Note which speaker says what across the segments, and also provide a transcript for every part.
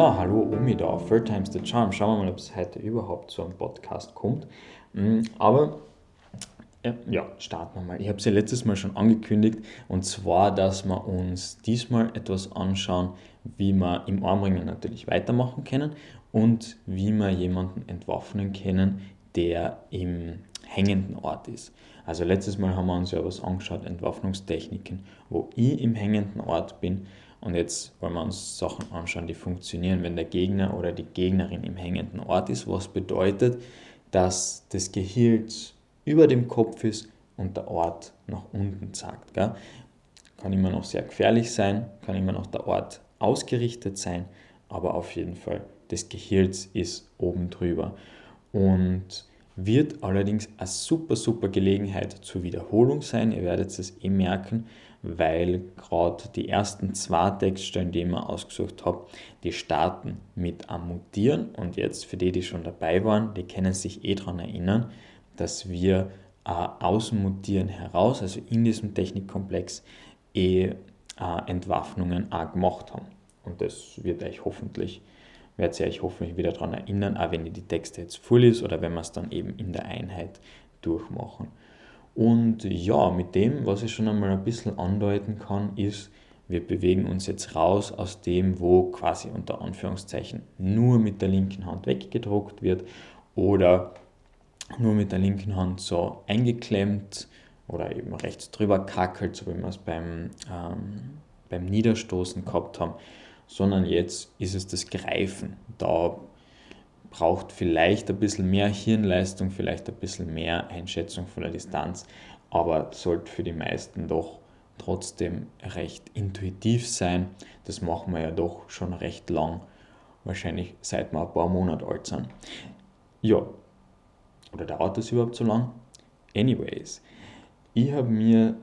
Speaker 1: So, hallo da, Third Time's the Charm. Schauen wir mal, ob es heute überhaupt zu einem Podcast kommt. Mm, aber ja, starten wir mal. Ich habe es ja letztes Mal schon angekündigt und zwar, dass wir uns diesmal etwas anschauen, wie wir im Armringen natürlich weitermachen können und wie wir jemanden entwaffnen können, der im hängenden Ort ist. Also letztes Mal haben wir uns ja was angeschaut, Entwaffnungstechniken, wo ich im hängenden Ort bin und jetzt wollen wir uns Sachen anschauen, die funktionieren, wenn der Gegner oder die Gegnerin im hängenden Ort ist, was bedeutet, dass das Gehirn über dem Kopf ist und der Ort nach unten zeigt. Gell? Kann immer noch sehr gefährlich sein, kann immer noch der Ort ausgerichtet sein, aber auf jeden Fall das Gehirn ist oben drüber. Und wird allerdings eine super, super Gelegenheit zur Wiederholung sein. Ihr werdet es eh merken, weil gerade die ersten zwei Textstellen, die ich mir ausgesucht habe, die starten mit am Mutieren. Und jetzt für die, die schon dabei waren, die können sich eh daran erinnern, dass wir äh, aus dem Mutieren heraus, also in diesem Technikkomplex, eh äh, Entwaffnungen auch gemacht haben. Und das wird euch hoffentlich werdet ihr euch hoffentlich wieder daran erinnern, auch wenn ihr die Texte jetzt voll ist oder wenn wir es dann eben in der Einheit durchmachen. Und ja, mit dem, was ich schon einmal ein bisschen andeuten kann, ist, wir bewegen uns jetzt raus aus dem, wo quasi unter Anführungszeichen nur mit der linken Hand weggedruckt wird oder nur mit der linken Hand so eingeklemmt oder eben rechts drüber kackelt, so wie wir es beim, ähm, beim Niederstoßen gehabt haben sondern jetzt ist es das Greifen. Da braucht vielleicht ein bisschen mehr Hirnleistung, vielleicht ein bisschen mehr Einschätzung von der Distanz, aber sollte für die meisten doch trotzdem recht intuitiv sein. Das machen wir ja doch schon recht lang, wahrscheinlich seit wir ein paar Monate alt sind. Ja, oder dauert das überhaupt so lang? Anyways, ich habe mir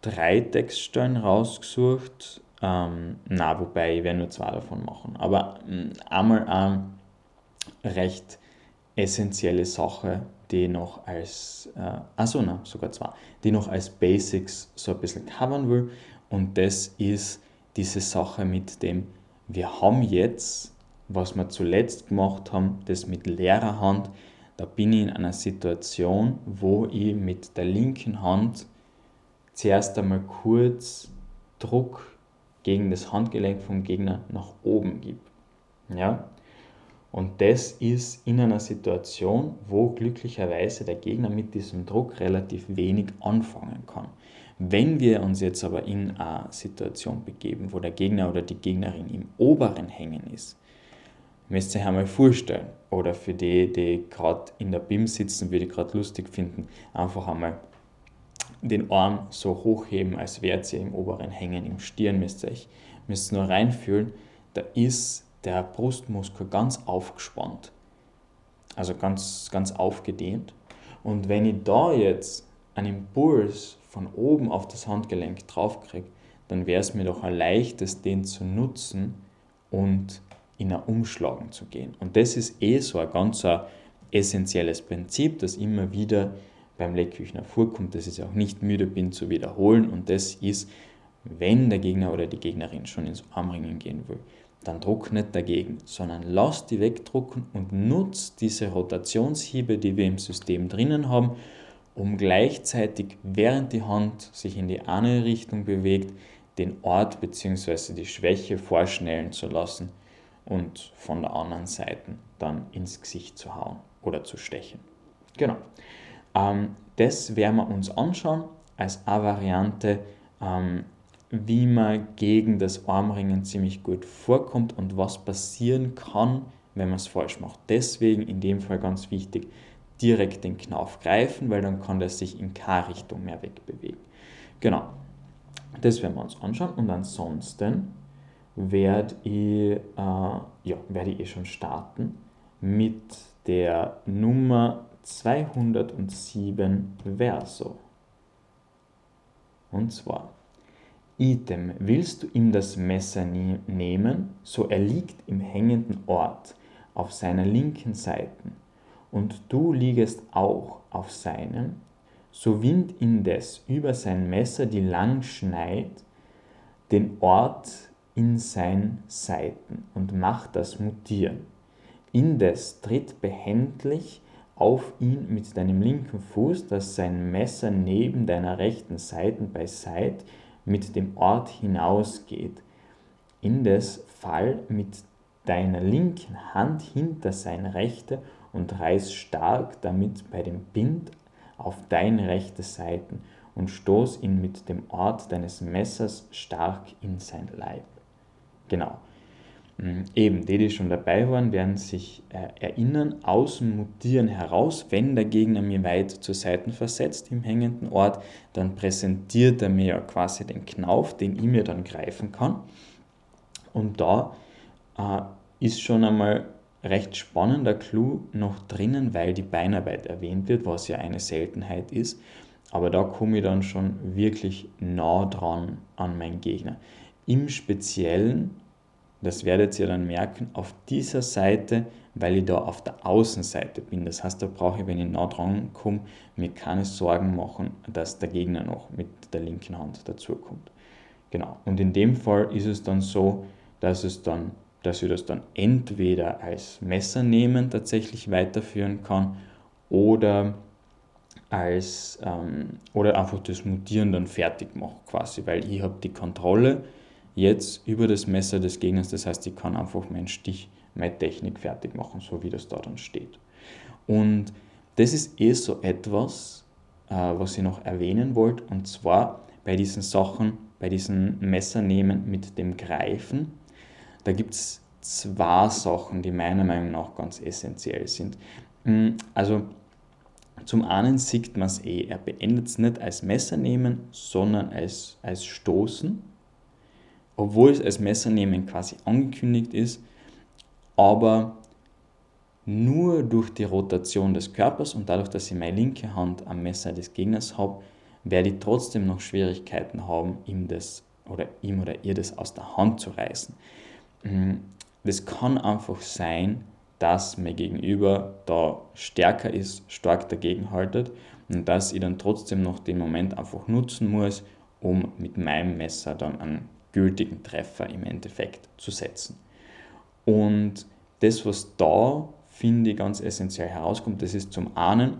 Speaker 1: drei Textstellen rausgesucht, ähm, na, wobei ich werde nur zwei davon machen. Aber ähm, einmal eine recht essentielle Sache, die noch als, äh, also na, sogar zwei, die noch als Basics so ein bisschen covern will. Und das ist diese Sache mit dem, wir haben jetzt, was wir zuletzt gemacht haben, das mit leerer Hand, da bin ich in einer Situation, wo ich mit der linken Hand zuerst einmal kurz Druck gegen das Handgelenk vom Gegner nach oben gibt. Ja? Und das ist in einer Situation, wo glücklicherweise der Gegner mit diesem Druck relativ wenig anfangen kann. Wenn wir uns jetzt aber in eine Situation begeben, wo der Gegner oder die Gegnerin im oberen Hängen ist, müsst ihr euch einmal vorstellen, oder für die, die gerade in der BIM sitzen, würde ich gerade lustig finden, einfach einmal den Arm so hochheben, als wäre ihr im oberen Hängen, im Stirn müsst ihr euch müsst nur reinfühlen, da ist der Brustmuskel ganz aufgespannt, also ganz, ganz aufgedehnt. Und wenn ich da jetzt einen Impuls von oben auf das Handgelenk draufkriege, dann wäre es mir doch ein leichtes, den zu nutzen und in ein Umschlagen zu gehen. Und das ist eh so ein ganz essentielles Prinzip, das immer wieder beim Leckküchner vorkommt, dass ich auch nicht müde bin zu wiederholen. Und das ist, wenn der Gegner oder die Gegnerin schon ins Armringen gehen will, dann druck nicht dagegen, sondern lass die wegdrucken und nutz diese Rotationshiebe, die wir im System drinnen haben, um gleichzeitig, während die Hand sich in die eine Richtung bewegt, den Ort bzw. die Schwäche vorschnellen zu lassen und von der anderen Seite dann ins Gesicht zu hauen oder zu stechen. Genau. Ähm, das werden wir uns anschauen als eine Variante, ähm, wie man gegen das Armringen ziemlich gut vorkommt und was passieren kann, wenn man es falsch macht. Deswegen in dem Fall ganz wichtig, direkt den Knauf greifen, weil dann kann der sich in keine Richtung mehr wegbewegen. Genau, das werden wir uns anschauen und ansonsten werde ich, äh, ja, werde ich eh schon starten mit der Nummer 207 Verso. Und zwar, Item, willst du ihm das Messer ne nehmen, so er liegt im hängenden Ort auf seiner linken Seite, und du liegest auch auf seinem, so wind indes über sein Messer die lang schneid, den Ort in sein Seiten und macht das mutieren. Indes tritt behändig auf ihn mit deinem linken Fuß, dass sein Messer neben deiner rechten Seiten beiseit mit dem Ort hinausgeht. Indes fall mit deiner linken Hand hinter seine rechte und reiß stark damit bei dem Bind auf deine rechte Seiten und stoß ihn mit dem Ort deines Messers stark in sein Leib. Genau. Mm, eben, die, die schon dabei waren, werden sich äh, erinnern, aus dem Mutieren heraus, wenn der Gegner mir weit zur Seite versetzt im hängenden Ort, dann präsentiert er mir ja quasi den Knauf, den ich mir dann greifen kann. Und da äh, ist schon einmal recht spannender Clou noch drinnen, weil die Beinarbeit erwähnt wird, was ja eine Seltenheit ist. Aber da komme ich dann schon wirklich nah dran an meinen Gegner. Im Speziellen, das werdet ihr dann merken, auf dieser Seite, weil ich da auf der Außenseite bin. Das heißt, da brauche ich, wenn ich nah dran komme, mir keine Sorgen machen, dass der Gegner noch mit der linken Hand dazukommt. Genau. Und in dem Fall ist es dann so, dass es dann dass ich das dann entweder als Messer nehmen tatsächlich weiterführen kann oder als ähm, oder einfach das Mutieren dann fertig mache quasi, weil ich habe die Kontrolle jetzt über das Messer des Gegners, das heißt, ich kann einfach meinen Stich, meine Technik fertig machen, so wie das da dann steht. Und das ist eh so etwas, äh, was ich noch erwähnen wollte, und zwar bei diesen Sachen, bei diesen Messernehmen mit dem Greifen, da gibt es zwei Sachen, die meiner Meinung nach ganz essentiell sind. Mm, also zum einen sieht man es eh, er beendet es nicht als Messer nehmen, sondern als, als Stoßen, obwohl es als Messer nehmen quasi angekündigt ist, aber nur durch die Rotation des Körpers und dadurch, dass ich meine linke Hand am Messer des Gegners habe, werde ich trotzdem noch Schwierigkeiten haben, ihm das oder ihm oder ihr das aus der Hand zu reißen. Das kann einfach sein, dass mein Gegenüber da stärker ist, stark dagegen haltet und dass ich dann trotzdem noch den Moment einfach nutzen muss, um mit meinem Messer dann einen gültigen Treffer im Endeffekt zu setzen. Und das, was da, finde ich, ganz essentiell herauskommt, das ist zum einen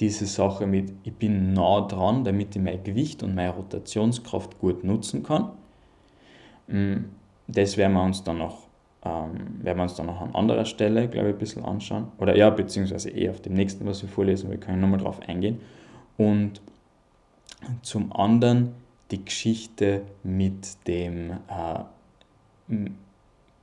Speaker 1: diese Sache mit, ich bin nah dran, damit ich mein Gewicht und meine Rotationskraft gut nutzen kann das werden wir uns dann noch, ähm, werden wir uns dann noch an anderer Stelle, glaube ich, ein bisschen anschauen. Oder ja, beziehungsweise eh auf dem nächsten, was wir vorlesen, wir können nochmal drauf eingehen. Und zum anderen die Geschichte mit dem, äh,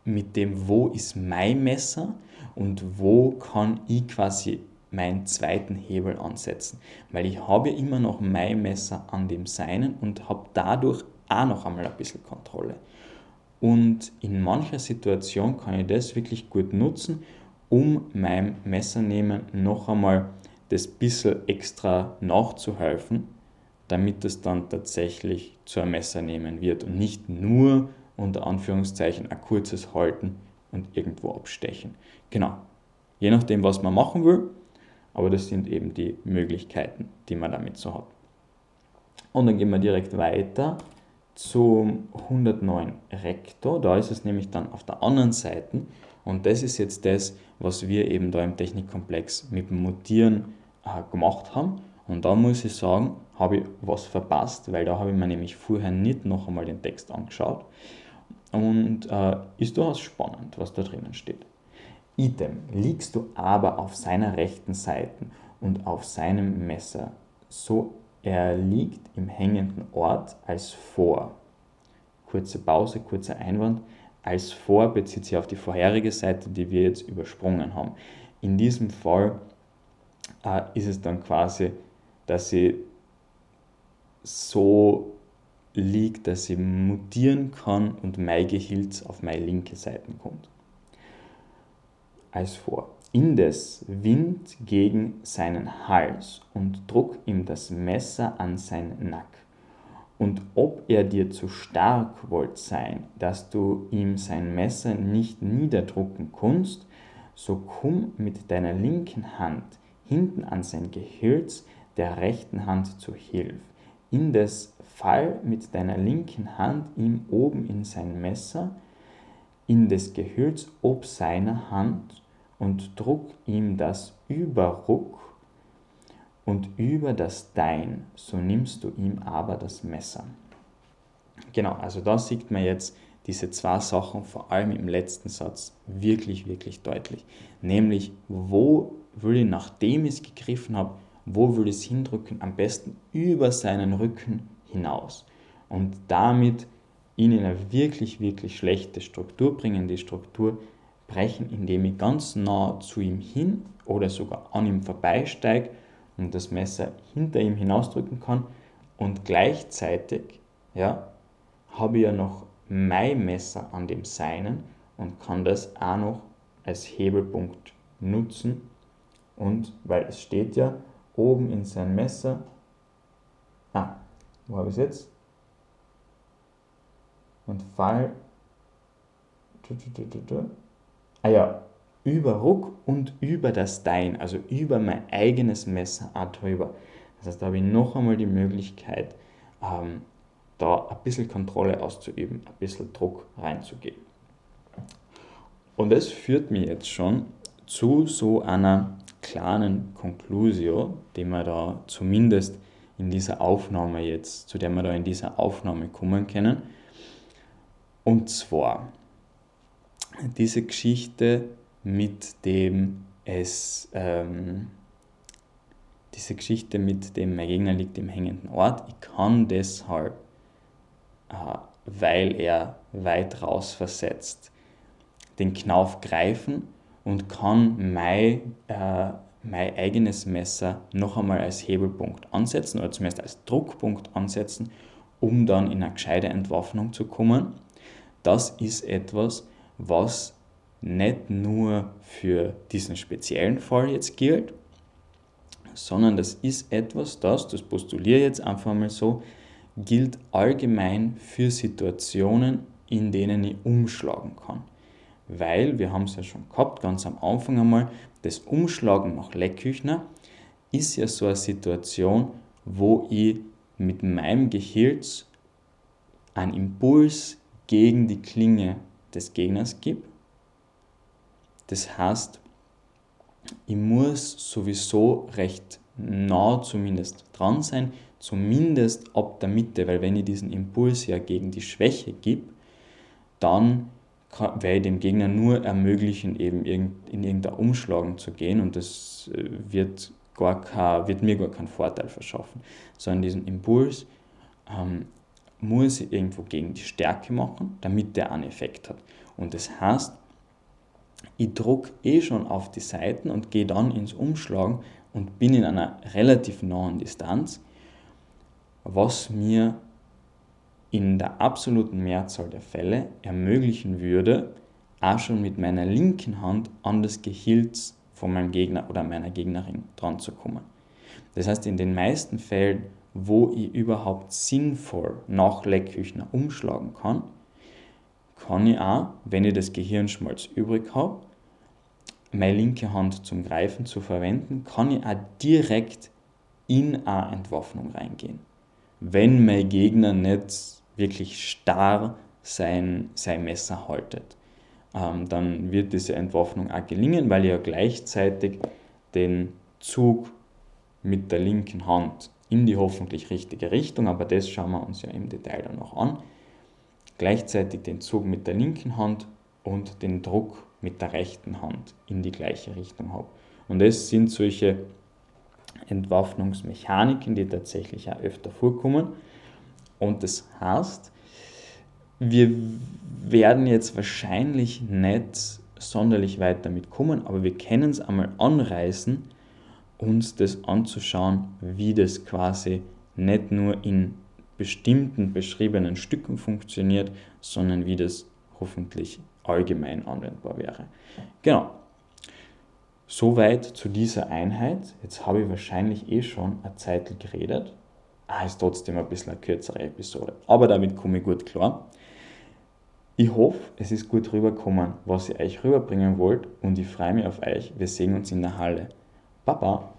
Speaker 1: mit dem, wo ist mein Messer und wo kann ich quasi meinen zweiten Hebel ansetzen. Weil ich habe ja immer noch mein Messer an dem seinen und habe dadurch auch noch einmal ein bisschen Kontrolle. Und in mancher Situation kann ich das wirklich gut nutzen, um meinem Messernehmen noch einmal das bisschen extra nachzuhelfen, damit es dann tatsächlich zu einem Messernehmen wird und nicht nur unter Anführungszeichen ein kurzes Halten und irgendwo abstechen. Genau. Je nachdem, was man machen will, aber das sind eben die Möglichkeiten, die man damit so hat. Und dann gehen wir direkt weiter zum 109 Rektor. Da ist es nämlich dann auf der anderen Seite und das ist jetzt das, was wir eben da im Technikkomplex mit dem Mutieren äh, gemacht haben. Und da muss ich sagen, habe ich was verpasst, weil da habe ich mir nämlich vorher nicht noch einmal den Text angeschaut. Und äh, ist durchaus spannend, was da drinnen steht. Item, liegst du aber auf seiner rechten Seite und auf seinem Messer, so er liegt im hängenden Ort als vor. Kurze Pause, kurzer Einwand. Als vor bezieht sich auf die vorherige Seite, die wir jetzt übersprungen haben. In diesem Fall äh, ist es dann quasi, dass sie so liegt, dass sie mutieren kann und mein Gehilz auf meine linke Seite kommt. Als vor. Indes Wind gegen seinen Hals und druck ihm das Messer an sein Nack. Und ob er dir zu stark wollt sein, dass du ihm sein Messer nicht niederdrucken kunst, so komm mit deiner linken Hand hinten an sein Gehilz der rechten Hand zu Hilf. Indes fall mit deiner linken Hand ihm oben in sein Messer, in des Gehülls ob seiner Hand und druck ihm das Überruck und über das Dein, so nimmst du ihm aber das Messer. Genau, also da sieht man jetzt diese zwei Sachen, vor allem im letzten Satz, wirklich, wirklich deutlich. Nämlich, wo würde ich, nachdem ich es gegriffen habe, wo ich es hindrücken? Am besten über seinen Rücken hinaus. Und damit ihn in eine wirklich, wirklich schlechte Struktur bringen, die Struktur brechen, indem ich ganz nah zu ihm hin oder sogar an ihm vorbeisteige und das Messer hinter ihm hinausdrücken kann. Und gleichzeitig ja, habe ich ja noch mein Messer an dem Seinen und kann das auch noch als Hebelpunkt nutzen. Und weil es steht ja oben in sein Messer, ah, wo habe ich es jetzt? Und fall, ah ja, über Ruck und über das Dein, also über mein eigenes Messer auch drüber. Das heißt, da habe ich noch einmal die Möglichkeit, ähm, da ein bisschen Kontrolle auszuüben, ein bisschen Druck reinzugeben. Und das führt mich jetzt schon zu so einer kleinen Conclusio, die wir da zumindest in dieser Aufnahme jetzt, zu der wir da in dieser Aufnahme kommen können. Und zwar diese Geschichte mit dem es, ähm, diese Geschichte mit dem mein Gegner liegt im hängenden Ort. Ich kann deshalb äh, weil er weit raus versetzt, den Knauf greifen und kann mein, äh, mein eigenes Messer noch einmal als Hebelpunkt ansetzen oder zumindest als Druckpunkt ansetzen, um dann in eine gescheite Entwaffnung zu kommen. Das ist etwas, was nicht nur für diesen speziellen Fall jetzt gilt, sondern das ist etwas, das, das postuliere ich jetzt einfach mal so, gilt allgemein für Situationen, in denen ich umschlagen kann. Weil, wir haben es ja schon gehabt, ganz am Anfang einmal, das Umschlagen nach Leckküchner ist ja so eine Situation, wo ich mit meinem Gehirn einen Impuls gegen die Klinge des Gegners gebe. Das heißt, ich muss sowieso recht nah zumindest dran sein, zumindest ab der Mitte, weil wenn ich diesen Impuls ja gegen die Schwäche gebe, dann werde ich dem Gegner nur ermöglichen, eben in irgendein Umschlagen zu gehen und das äh, wird, gar kein, wird mir gar keinen Vorteil verschaffen, sondern diesen Impuls ähm, muss ich irgendwo gegen die Stärke machen, damit der einen Effekt hat. Und das heißt, ich drucke eh schon auf die Seiten und gehe dann ins Umschlagen und bin in einer relativ nahen Distanz was mir in der absoluten Mehrzahl der Fälle ermöglichen würde, auch schon mit meiner linken Hand an das Gehilz von meinem Gegner oder meiner Gegnerin dran zu kommen. Das heißt, in den meisten Fällen, wo ich überhaupt sinnvoll nach Leckküchner umschlagen kann, kann ich auch, wenn ich das Gehirnschmalz übrig habe, meine linke Hand zum Greifen zu verwenden, kann ich auch direkt in eine Entwaffnung reingehen wenn mein Gegner nicht wirklich starr sein, sein Messer haltet. Ähm, dann wird diese Entwaffnung auch gelingen, weil ja gleichzeitig den Zug mit der linken Hand in die hoffentlich richtige Richtung, aber das schauen wir uns ja im Detail dann noch an, gleichzeitig den Zug mit der linken Hand und den Druck mit der rechten Hand in die gleiche Richtung habe. Und das sind solche Entwaffnungsmechaniken, die tatsächlich auch öfter vorkommen. Und das heißt, wir werden jetzt wahrscheinlich nicht sonderlich weit damit kommen, aber wir können es einmal anreißen, uns das anzuschauen, wie das quasi nicht nur in bestimmten beschriebenen Stücken funktioniert, sondern wie das hoffentlich allgemein anwendbar wäre. Genau, Soweit zu dieser Einheit. Jetzt habe ich wahrscheinlich eh schon eine Zeit geredet. Ah, ist trotzdem ein bisschen eine kürzere Episode. Aber damit komme ich gut klar. Ich hoffe, es ist gut rübergekommen, was ich euch rüberbringen wollt und ich freue mich auf euch. Wir sehen uns in der Halle. Baba!